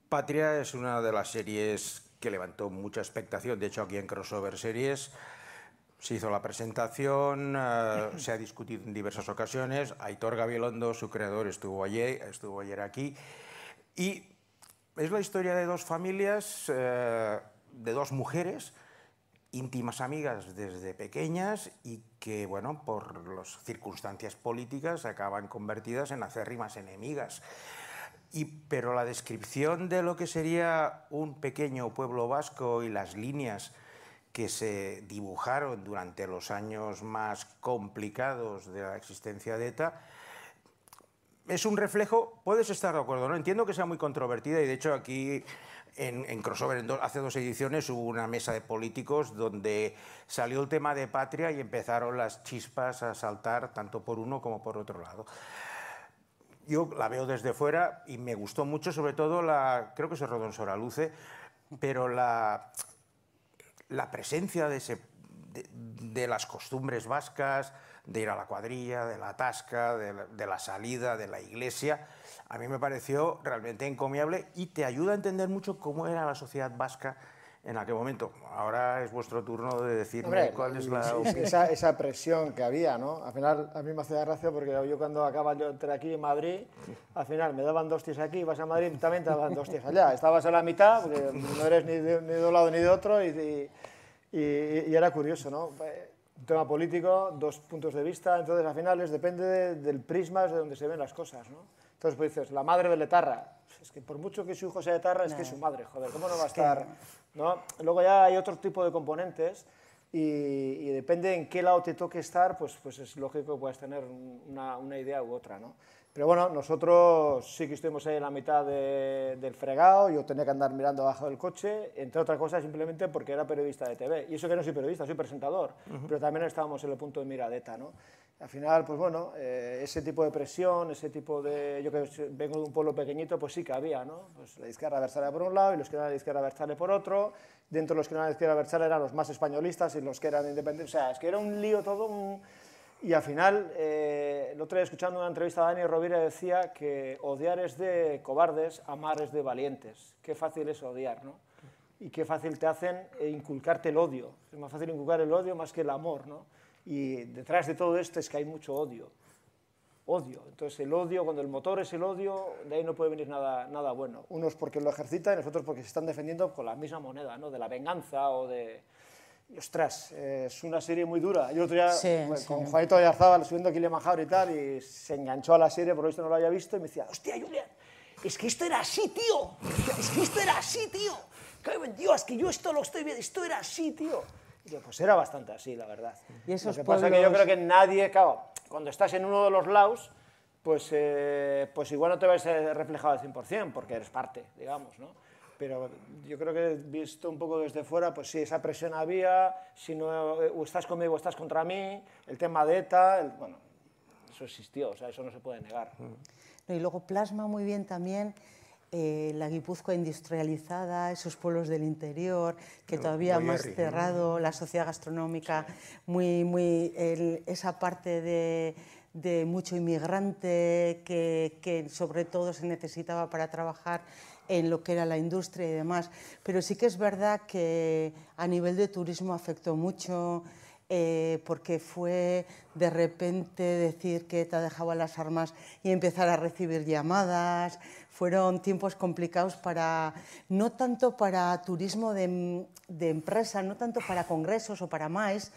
Patria es una de las series que levantó mucha expectación. De hecho, aquí en Crossover Series se hizo la presentación, eh, se ha discutido en diversas ocasiones. Aitor Gabilondo, su creador, estuvo ayer, aquí. Y es la historia de dos familias, eh, de dos mujeres, íntimas amigas desde pequeñas y que, bueno, por las circunstancias políticas acaban convertidas en acérrimas enemigas. Y, pero la descripción de lo que sería un pequeño pueblo vasco y las líneas que se dibujaron durante los años más complicados de la existencia de ETA, es un reflejo, puedes estar de acuerdo, ¿no? Entiendo que sea muy controvertida y de hecho aquí en, en Crossover en do, hace dos ediciones hubo una mesa de políticos donde salió el tema de patria y empezaron las chispas a saltar tanto por uno como por otro lado yo la veo desde fuera y me gustó mucho, sobre todo la, creo que se rodó en Soraluce, pero la, la presencia de, ese, de, las costumbres vascas, de ir a la cuadrilla, de la tasca, de la, de la salida, de la iglesia, a mí me pareció realmente encomiable y te ayuda a entender mucho cómo era la sociedad vasca en aquel momento. Ahora es vuestro turno de decirme Hombre, cuál es la esa, esa, presión que había, ¿no? Al final a mí me hacía gracia porque yo cuando acaba yo entré aquí en Madrid, al final me daban dos tías aquí, vas a Madrid también te daban dos tías allá. Estabas a la mitad, porque no eres ni de, ni de un lado ni de otro y, y, y, y era curioso, ¿no? Un tema político, dos puntos de vista, entonces al final es, depende de, del prisma de donde se ven las cosas, ¿no? Entonces pues dices, la madre del etarra, es que por mucho que su hijo sea etarra, es que es su madre, joder, ¿cómo no va a estar? ¿no? Luego ya hay otro tipo de componentes y, y, depende en qué lado te toque estar, pues, pues es lógico que puedas tener una, una, idea u otra. ¿no? Pero bueno, nosotros sí que estuvimos ahí en la mitad de, del fregado, yo tenía que andar mirando abajo del coche, entre otras cosas simplemente porque era periodista de TV. Y eso que no soy periodista, soy presentador, uh -huh. pero también estábamos en el punto de mira de ETA. ¿no? Al final, pues bueno, eh, ese tipo de presión, ese tipo de... Yo que vengo de un pueblo pequeñito, pues sí que había, ¿no? Pues la izquierda versale por un lado y los que eran de la izquierda versale por otro. Dentro de los que eran de la izquierda versale eran los más españolistas y los que eran independientes. O sea, es que era un lío todo. Un... Y al final, eh, el otro día escuchando una entrevista a Dani Rovira decía que odiar es de cobardes, amar es de valientes. Qué fácil es odiar, ¿no? Y qué fácil te hacen inculcarte el odio. Es más fácil inculcar el odio más que el amor, ¿no? Y detrás de todo esto es que hay mucho odio. Odio. Entonces el odio, cuando el motor es el odio, de ahí no puede venir nada, nada bueno. Unos porque lo ejercitan y nosotros porque se están defendiendo con la misma moneda, ¿no? De la venganza o de... Y, ostras, eh, es una serie muy dura. Yo otro día Sí, bueno, sí. con Juanito Ayarzábal subiendo Kilimanjaro y tal, y se enganchó a la serie, por lo visto no lo había visto, y me decía, hostia, Julián, es que esto era así, tío. [LAUGHS] Es que esto era así, tío. Dios, que yo esto lo estoy viendo, esto era así, tío. Pues era bastante así, la verdad. Y esos lo que pasa es que yo pueblos- creo que nadie, claro, cuando estás en uno de los lados, pues, eh, pues igual no te ves eh, reflejado al 100%, porque eres parte, digamos, ¿no? Pero yo creo que visto un poco desde fuera, pues sí, esa presión había, si no, eh, o estás conmigo o estás contra mí, el tema de ETA, el- bueno, eso existió, o sea, eso no se puede negar. No, y luego plasma muy bien también eh, la Guipúzcoa industrializada, esos pueblos del interior, que todavía más cerrado, la sociedad gastronómica, muy, muy, el- esa parte de, de mucho inmigrante que, que sobre todo se necesitaba para trabajar en lo que era la industria y demás. Pero sí que es verdad que a nivel de turismo afectó mucho, eh, porque fue de repente decir que te dejaba las armas y empezar a recibir llamadas. Fueron tiempos complicados para, no tanto para turismo de, de empresa, no tanto para congresos o para más,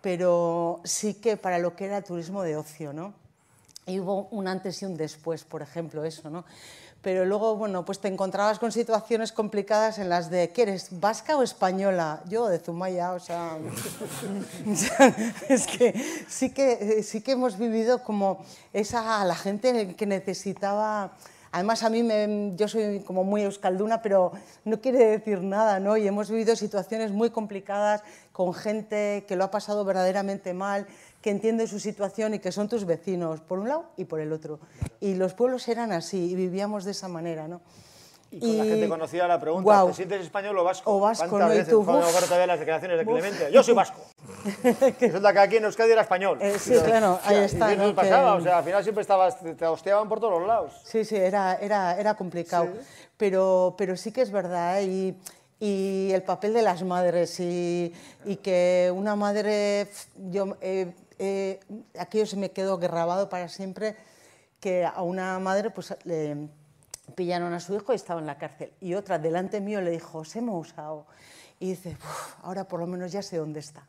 pero sí que para lo que era turismo de ocio, ¿no? Y hubo un antes y un después, por ejemplo, eso, ¿no? Pero luego, bueno, pues te encontrabas con situaciones complicadas en las de, ¿qué eres, vasca o española? Yo de Zumaya, o sea, [LAUGHS] es que sí que, sí que hemos vivido como esa, la gente que necesitaba... Además, a mí, me, yo soy como muy euskalduna, pero no quiere decir nada, ¿no? Y hemos vivido situaciones muy complicadas con gente que lo ha pasado verdaderamente mal, que entiende su situación y que son tus vecinos, por un lado y por el otro. Y los pueblos eran así y vivíamos de esa manera, ¿no? Y con la gente conocida la pregunta, guau. ¿te sientes español o vasco? O vasco, ¿Cuántas ¿no? Y tú, uf. todavía las declaraciones de Uf. Clemente? Yo soy vasco. [LAUGHS] Resulta que aquí en Euskadi era español. Eh, sí, Pero, claro, ahí y está, eso ¿no? pasaba, Que- o sea, al final siempre estabas, te te hosteaban por todos los lados. Sí, sí, era, era, era complicado. Pero, pero sí que es verdad. ¿eh? Y, y el papel de las madres y, y que una madre, yo, eh, eh, aquello se me quedó grabado para siempre, que a una madre pues le pillaron a su hijo y estaba en la cárcel. Y otra delante mío le dijo, se me ha usado. Y dice, "Uf, ahora por lo menos ya sé dónde está.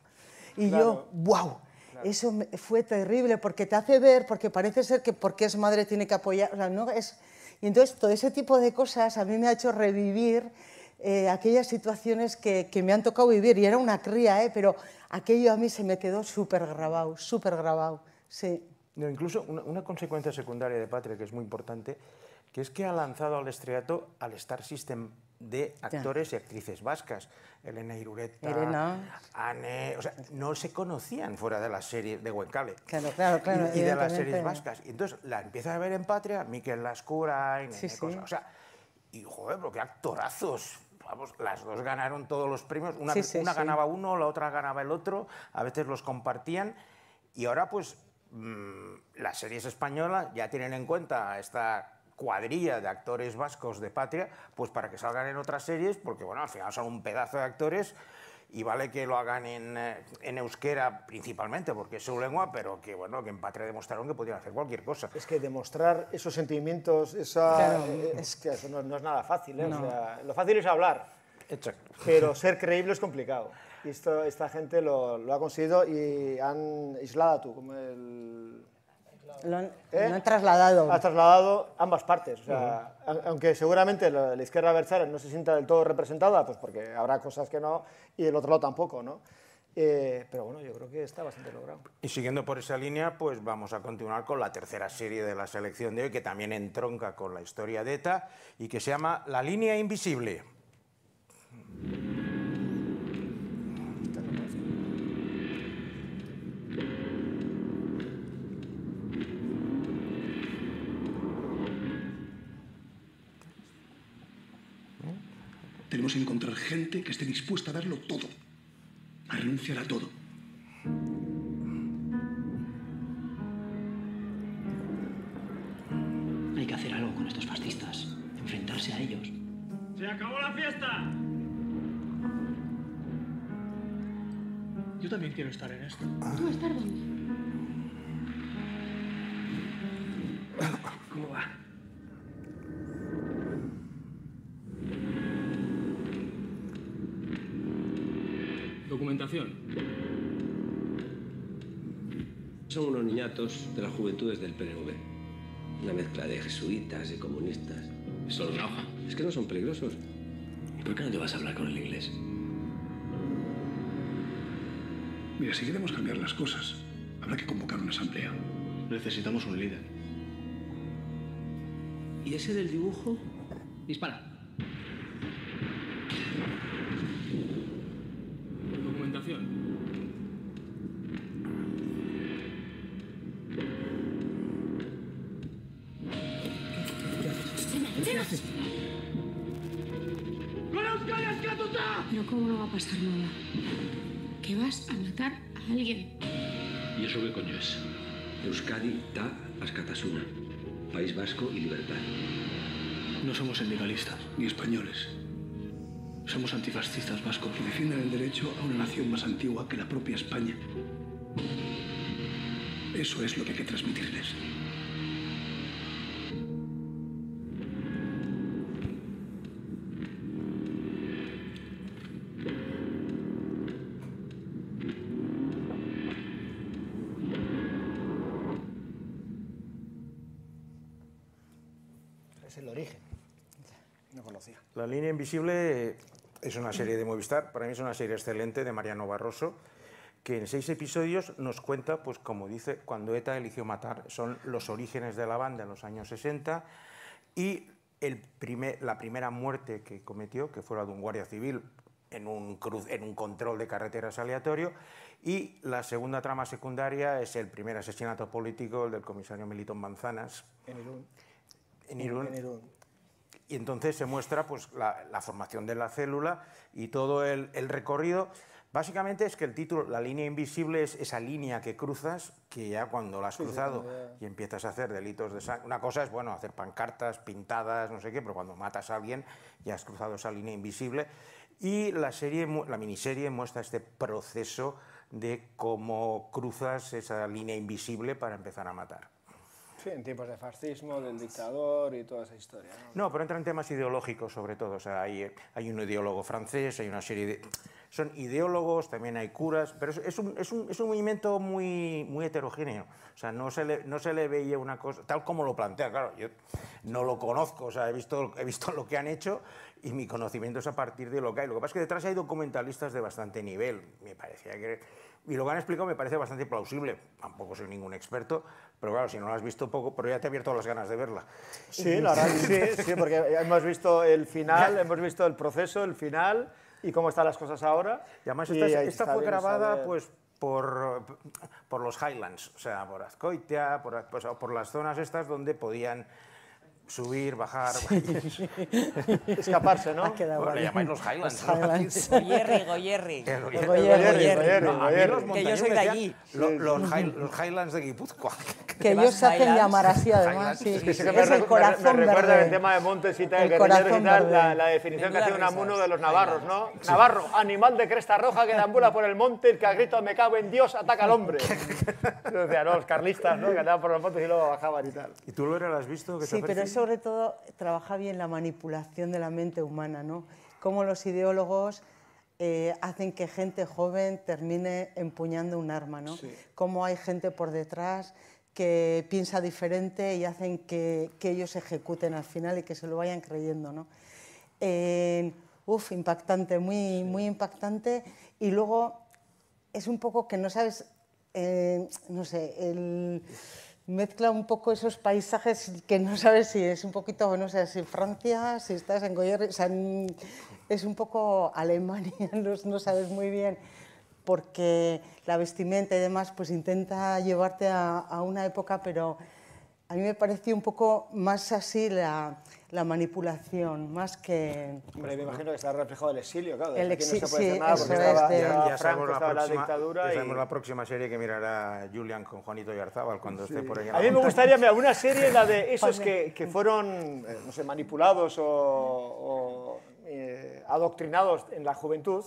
Y Claro. yo, wow, eso me- fue terrible porque te hace ver, porque parece ser que porque es madre tiene que apoyar, o sea, no es... Y entonces todo ese tipo de cosas a mí me ha hecho revivir eh, aquellas situaciones que, que me han tocado vivir. Y era una cría, ¿eh? pero aquello a mí se me quedó súper grabado, súper grabado, sí. No, incluso una, una consecuencia secundaria de Patria que es muy importante, que es que ha lanzado al estrellato al Star System de actores y actrices vascas. Elena Irureta, Elena. Anne, o sea, no se conocían fuera de la serie de Huencale. Claro, claro, claro, Y, y de las series vascas. Y entonces la empieza a ver en Patria, Miquel Sí, Nene sí. Cosa, o sea, y joder, pero qué actorazos. Vamos, las dos ganaron todos los premios. Una, Sí, sí, una sí. ganaba uno, la otra ganaba el otro. A veces los compartían. Y ahora, pues, mm, las series españolas ya tienen en cuenta esta cuadrilla de actores vascos de patria, pues para que salgan en otras series, porque bueno, al final son un pedazo de actores y vale que lo hagan en, eh, en euskera principalmente, porque es su lengua, pero que bueno, que en patria demostraron que podían hacer cualquier cosa. Es que demostrar esos sentimientos, esa, Claro. eh, es que eso no, no es nada fácil. ¿eh? O No. sea, lo fácil es hablar, Exacto. pero ser creíble es complicado. Y esto, esta gente lo, lo ha conseguido y han aislado tú, como el... Lo han, ¿Eh? lo han trasladado. Ha trasladado ambas partes. O sea, a- Aunque seguramente la, la izquierda adversaria no se sienta del todo representada, pues porque habrá cosas que no, y el otro lado tampoco, ¿no? Eh, pero bueno, yo creo que está bastante logrado. Y siguiendo por esa línea, pues vamos a continuar con la tercera serie de la selección de hoy, que también entronca con la historia de ETA y que se llama La línea invisible. Encontrar gente que esté dispuesta a darlo todo, a renunciar a todo. Hay que hacer algo con estos fascistas, enfrentarse a ellos. ¡Se acabó la fiesta! Yo también quiero estar en esto. ¿Tú estar dónde? Son unos niñatos de las juventudes del PNV. Una mezcla de jesuitas y comunistas. ¿Es solo una hoja? Es que no son peligrosos. ¿Y por qué no te vas a hablar con el inglés? Mira, si queremos cambiar las cosas, habrá que convocar una asamblea. Necesitamos un líder. ¿Y ese del dibujo? Dispara. Euskadi da Askatasuna. País Vasco y libertad. No somos sindicalistas. Ni españoles. Somos antifascistas vascos. Que defienden el derecho a una nación más antigua que la propia España. Eso es lo que hay que transmitirles. Línea invisible es una serie de Movistar, para mí es una serie excelente de Mariano Barroso, que en seis episodios nos cuenta, pues como dice, cuando ETA eligió matar, son los orígenes de la banda en los años 60 y el primer, la primera muerte que cometió, que fue la de un guardia civil en un, cruz, en un control de carreteras aleatorio, y la segunda trama secundaria es el primer asesinato político, el del comisario Melitón Manzanas, En Irún. en Irún. En Irún. Y entonces se muestra pues, la, la formación de la célula y todo el, el recorrido. Básicamente es que el título, la línea invisible, es esa línea que cruzas, que ya cuando la has Sí, cruzado y empiezas a hacer delitos de sangre. Una cosa es, bueno, hacer pancartas, pintadas, no sé qué, pero cuando matas a alguien ya has cruzado esa línea invisible. Y la, serie, la miniserie muestra este proceso de cómo cruzas esa línea invisible para empezar a matar. Sí, en tiempos de fascismo, del dictador y toda esa historia. ¿no? No, pero entran temas ideológicos sobre todo. O sea, hay, hay un ideólogo francés, hay una serie de... Son ideólogos, también hay curas, pero es, es un, es, un, es un movimiento muy, muy heterogéneo. O sea, no se, le, no se le veía una cosa, tal como lo plantea, claro, yo no lo conozco, o sea, he visto, he visto lo que han hecho y mi conocimiento es a partir de lo que hay. Lo que pasa es que detrás hay documentalistas de bastante nivel, me parecía que... Y lo que han explicado me parece bastante plausible. Tampoco soy ningún experto, pero claro, si no lo has visto poco, pero ya te he abierto las ganas de verla. Sí, la verdad, sí, sí, porque hemos visto el final, hemos visto el proceso, el final y cómo están las cosas ahora. Y además Y esta, fue grabada saber- pues por, por los Highlands, o sea, por Azcoitia, por, pues, por las zonas estas donde podían subir, bajar... [LAUGHS] Escaparse, ¿no? Ha quedado Bueno, le llamáis los Highlands. Los. Highlands. [LAUGHS] Goyerri, Goyerri. Que yo soy de me allí. lo- Los, High- los Highlands de Guipúzcoa. [LAUGHS] Que ellos se hacen llamar así, además. Sí. que que me, es recu- el me- corazón me recuerda verde. el tema de Montes y tal, El y corazón tal, la, la definición que hacía. Unamuno de los navarros, ¿no? Navarro, animal de cresta roja que deambula por el monte, el que a grito me cago en Dios, ataca al hombre. Yo decía, no, los carlistas, ¿no? Que andaban por los montes y luego bajaban y tal. ¿Y tú, lo has visto? ¿Qué te Sí, pero parecido? Sobre todo trabaja bien la manipulación de la mente humana, ¿no? Cómo los ideólogos eh, hacen que gente joven termine empuñando un arma, ¿no? Cómo hay gente por detrás que piensa diferente y hacen que, que ellos ejecuten al final y que se lo vayan creyendo, ¿no? Eh, uf, impactante, muy, muy impactante. Y luego es un poco que no sabes, eh, no sé, el- mezcla un poco esos paisajes que no sabes si es un poquito, no sé, si Francia, si estás en Goyer, o sea, es un poco Alemania, [LAUGHS] no, no sabes muy bien, porque la vestimenta y demás pues intenta llevarte a, a una época, pero a mí me pareció un poco más así la, la manipulación, más que... Hombre, me imagino que está reflejado el exilio, claro. El aquí no exi- se puede sí, hacer nada porque estaba, es de- Ya Franco, sabemos, la estaba la próxima, dictadura ya y... sabemos la próxima serie que mirará Julian con Juanito Yarzábal cuando esté por en A mí me gustaría, mira, una serie, la de [LAUGHS] esos que, que fueron, eh, no sé, manipulados o, o, eh, adoctrinados en la juventud,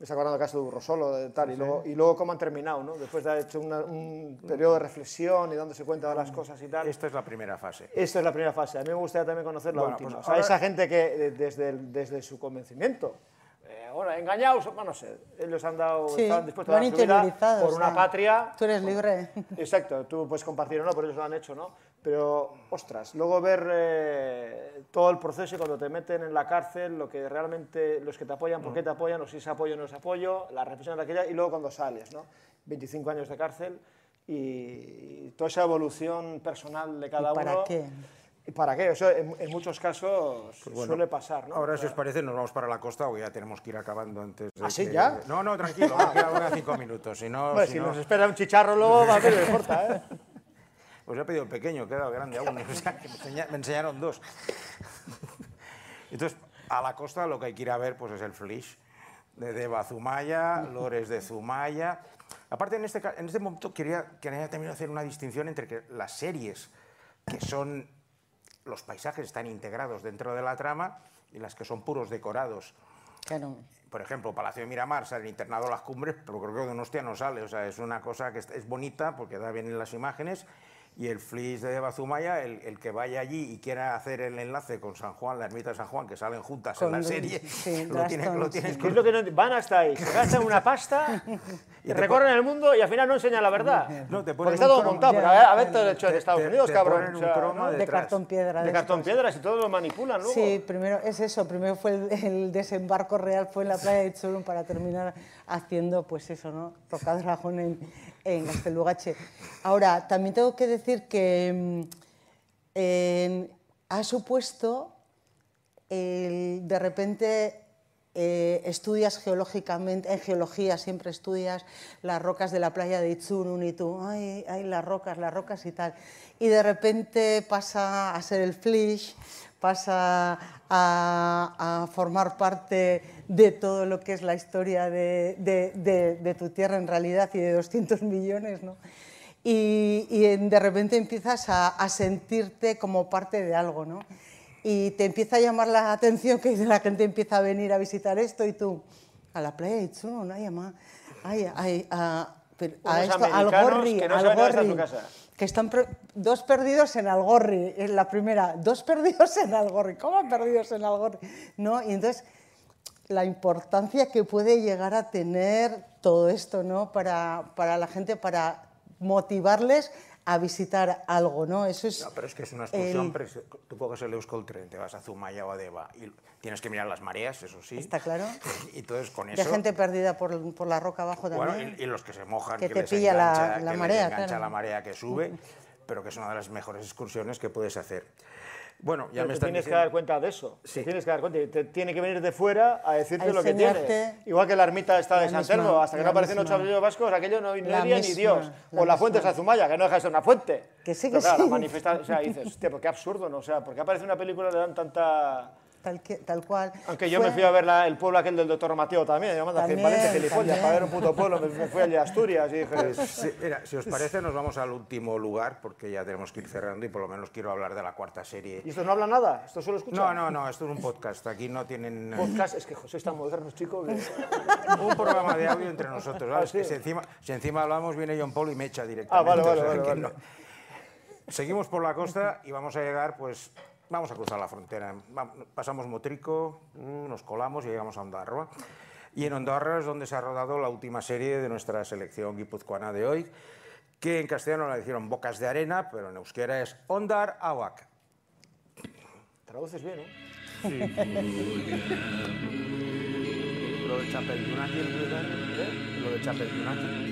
Me está acordando caso de Burrosolo, de tal, y luego, y luego cómo han terminado, ¿no? Después de haber hecho una- un periodo de reflexión y dándose cuenta de las cosas y tal. Esta es la primera fase. Esta es la primera fase. A mí me gustaría también conocer la Bueno, última. pues o sea, ahora- esa gente que desde, el- desde su convencimiento, eh, ahora engañados, bueno, no sé, ellos han dado, Sí, estaban dispuestos a dar su vida por o una sea, patria. Tú eres libre. Exacto, tú puedes compartir o no, por ellos lo han hecho, ¿no? Pero, ostras, luego ver eh, todo el proceso y cuando te meten en la cárcel, lo que realmente, los que te apoyan, por qué te apoyan, o si es apoyo o no es apoyo, la reflexión de aquella, y luego cuando sales, ¿no? 25 años de cárcel y toda esa evolución personal de cada ¿Y para uno. qué? ¿Y para qué? Eso en, en muchos casos Pues bueno, suele pasar, ¿no? Ahora, O si os parece, nos vamos para la costa porque ya tenemos que ir acabando antes de ¿Ah, sí, que- ya? No, no, tranquilo, [LAUGHS] quedan cinco minutos. Si no, hombre, si si no- nos espera un chicharro luego, a ver, no importa, ¿eh? [LAUGHS] Pues he pedido el pequeño, queda grande aún. O sea, que me, enseña- me enseñaron dos. Entonces, a la costa lo que hay que ir a ver pues, es el Flish de Deva Zumaya, Lores de Zumaya. Aparte, en este, en este momento quería, quería también hacer una distinción entre que las series, que son los paisajes están integrados dentro de la trama, y las que son puros decorados. Claro. Por ejemplo, Palacio de Miramar sale el internado Las Cumbres, pero creo que Donostia no sale. O sea, es una cosa que es bonita porque da bien en las imágenes. Y el Flis de Bazumaya, el, el que vaya allí y quiera hacer el enlace con San Juan, la ermita de San Juan, que salen juntas Con en la serie, sí, [LAUGHS] lo, tiene, Glaston, lo tienes ¿Qué que- es lo que no ent- van hasta ahí, se gastan una pasta, [LAUGHS] Y recorren el mundo y al final no enseñan la verdad. No, te porque está todo croma. montado, Ya, a ver, a ver todo hecho en Estados te- Unidos, te cabrón. ponen o un sea, croma ¿no? de- cartón piedra. de de cartón estos. piedras y todo lo manipulan luego. Sí, primero es eso, primero fue el, el desembarco real, fue en la playa de Cholum para terminar haciendo, pues eso, ¿no? Rocadragón en, en Gaztelugatxe. Ahora, también tengo que decir que mm, ha supuesto de repente eh, estudias geológicamente, en geología siempre estudias las rocas de la playa de Itzurun y tú, ay, ay, las rocas, las rocas y tal. Y de repente pasa a ser el flish, pasa a formar parte de todo lo que es la historia de, de- de- de tu tierra en realidad y de 200 millones, ¿no? y, y de repente empiezas a, a sentirte como parte de algo, ¿no? Y te empieza a llamar la atención que la gente empieza a venir a visitar esto y tú, a la playa Itzuno, no hay más, ay, ay, a, a esto, al Gorri, que no al Gorri, que están dos perdidos en Algorri, es la primera, dos perdidos en Algorri, ¿cómo perdidos en Algorri? ¿No? Y entonces la importancia que puede llegar a tener todo esto ¿no? para, para la gente, para motivarles a visitar algo, ¿no? Eso es... No, pero es que es una excursión. el- tú coges el Euskol Tren, te vas a Zumaya o a Deva y tienes que mirar las mareas, eso sí. Está claro. Y [LAUGHS] entonces con De eso. gente perdida por, por la roca abajo Bueno, también. y, y los que se mojan, Que que, te les pilla la- engancha, la que les marea, engancha claro. la marea que sube, [LAUGHS] pero que es una de las mejores excursiones que puedes hacer. Bueno, ya Pero me te están tienes que dar cuenta de eso. Te tienes que dar cuenta. y Te tiene que venir de fuera a decirte A lo que tiene. enseñarte Igual que la ermita está de San Telmo, hasta que no aparecen los misma. chavalillos vascos, aquello no, no ni misma, Dios. la o la fuente de. Sazumaya, que no deja de ser una fuente. Que sí, Pero que claro, sí. la manifestación, o sea, dices, hostia, pues qué absurdo, ¿no? O sea, ¿por qué aparece una película y le dan tanta... Tal, que- tal cual. Aunque yo Fue- me fui a ver la- el pueblo aquel del doctor Mateo también, yo manda, que También, valiente gilipollas, para ver un puto pueblo, me, fui al de Asturias y dije... Pues, [LAUGHS] sí, mira, si os parece, nos vamos al último lugar, porque ya tenemos que ir cerrando y por lo menos quiero hablar de la cuarta serie. ¿Y esto no habla nada? ¿Esto solo escucha? No, no, no, esto es un podcast. Aquí no tienen. Podcast, es que José es tan moderno, chico, que... [LAUGHS] un programa de audio entre nosotros. ¿sabes? Ah, sí. Que si, encima, si encima hablamos, viene John Paul y me echa Ah, directamente. vale, vale, o sea vale, que vale. no. Seguimos por la costa y vamos a llegar, pues, vamos a cruzar la frontera. Pasamos Motrico, mm, nos colamos y llegamos a Ondarroa. Y en Ondarroa es donde se ha rodado la última serie de nuestra selección guipuzcoana de hoy, que en castellano la hicieron Bocas de Arena, pero en euskera es Ondar Awak. Traduces bien, ¿eh? Lo de Chapeldunaki, ¿eh? Lo de Chapeldunaki.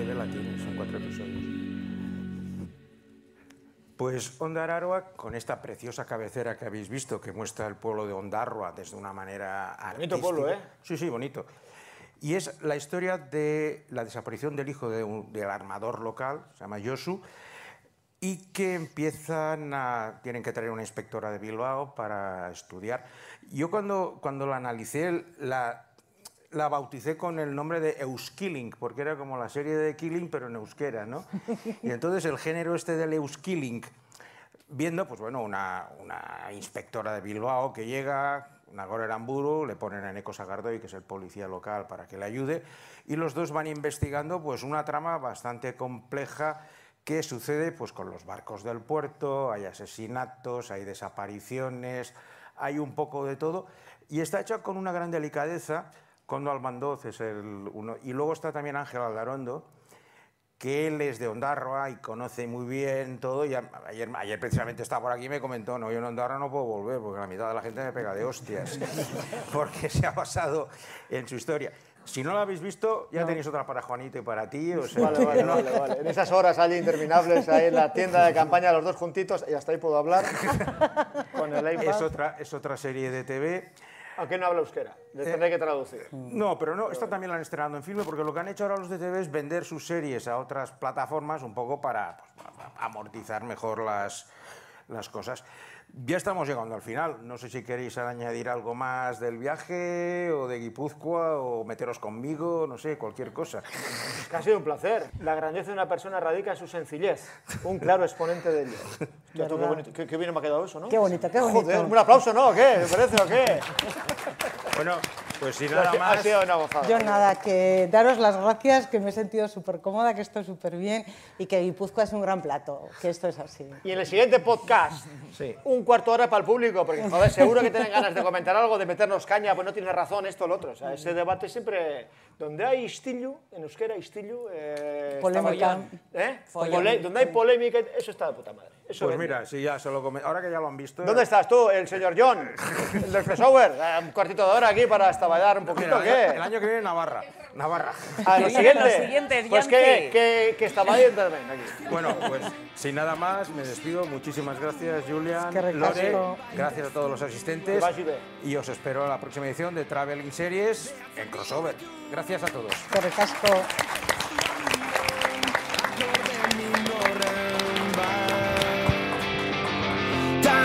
De TV Latino, son cuatro episodios. Pues Onda con esta preciosa cabecera que habéis visto, que muestra el pueblo de Ondarroa desde una manera Bonito artística. pueblo, ¿eh? Sí, sí, bonito. Y es la historia de la desaparición del hijo de un- del armador local, se llama Yosu, y que empiezan a... tienen que traer una inspectora de Bilbao para estudiar. Yo cuando, cuando la analicé, la, la bauticé con el nombre de Euskilling, porque era como la serie de Killing, pero en euskera, ¿no? [LAUGHS] Y entonces el género este del Euskilling, viendo, pues bueno, una, una inspectora de Bilbao que llega, Nagore Aramburu, le ponen a Neko Sagardoy, que es el policía local, para que le ayude, y los dos van investigando pues una trama bastante compleja que sucede pues con los barcos del puerto, hay asesinatos, hay desapariciones, hay un poco de todo, y está hecha con una gran delicadeza, Condo Almandoz es el uno, y luego está también Ángel Aldarondo, que él es de Ondarroa y conoce muy bien todo. Y ayer, ayer precisamente estaba por aquí y me comentó, no, yo en Ondarroa no puedo volver porque la mitad de la gente me pega de hostias, [LAUGHS] porque se ha basado en su historia. Si no lo habéis visto, ya tenéis otra para Juanito y para ti. o sea, Vale, vale, vale, vale. En esas horas allí interminables, ahí en la tienda de campaña, los dos juntitos, y hasta ahí puedo hablar [LAUGHS] con el iPad. Es otra, es otra serie de TV. Aunque no habla euskera, le tendré que traducir. No, pero no, esta también la han estrenado en filme porque lo que han hecho ahora los de TV es vender sus series a otras plataformas un poco para, pues, amortizar mejor las, las cosas. Ya estamos llegando al final. No sé si queréis añadir algo más del viaje o de Guipúzcoa o meteros conmigo, no sé, cualquier cosa. Que [LAUGHS] ha sido un placer. La grandeza de una persona radica en su sencillez. Un claro exponente de ello. [LAUGHS] Qué, bonito, qué, qué bien me ha quedado eso, ¿no? Qué bonito, qué bonito. Joder, un aplauso, ¿no? ¿O ¿Qué? ¿Me parece o qué? Bueno, pues sin Ha nada ha más. sido una gozada. Yo nada, que daros las gracias, que me he sentido súper cómoda, que esto es súper bien y que Guipúzcoa es un gran plato, que esto es así. Y en el siguiente podcast, un cuarto de hora para el público, porque joder, seguro que tienen ganas de comentar algo, de meternos caña, pues no tienes razón, esto o lo otro. O sea, ese debate siempre, donde hay istillo, en euskera istillo, eh, Polémica. está bien. ¿Eh? Donde hay polémica, eso está de puta madre. Eso Pues vende. mira, si ya se lo come- ahora que ya lo han visto. ¿Dónde estás tú, el señor John? El del crossover. Eh, Un cuartito de hora aquí para estaballar un poquito, Mira, ¿qué? El año que viene Navarra. Navarra. Ah, lo siguiente. los siguientes, pues que, que, que estaballen también aquí. Bueno, pues sin nada más, me despido. Muchísimas gracias, Julian, Es que ricasco. Lore. Gracias a todos los asistentes. Y os espero a la próxima edición de Traveling Series en crossover. Gracias a todos.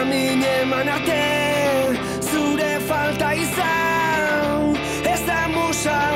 Amin eman arte Zure falta izan. Ez da musa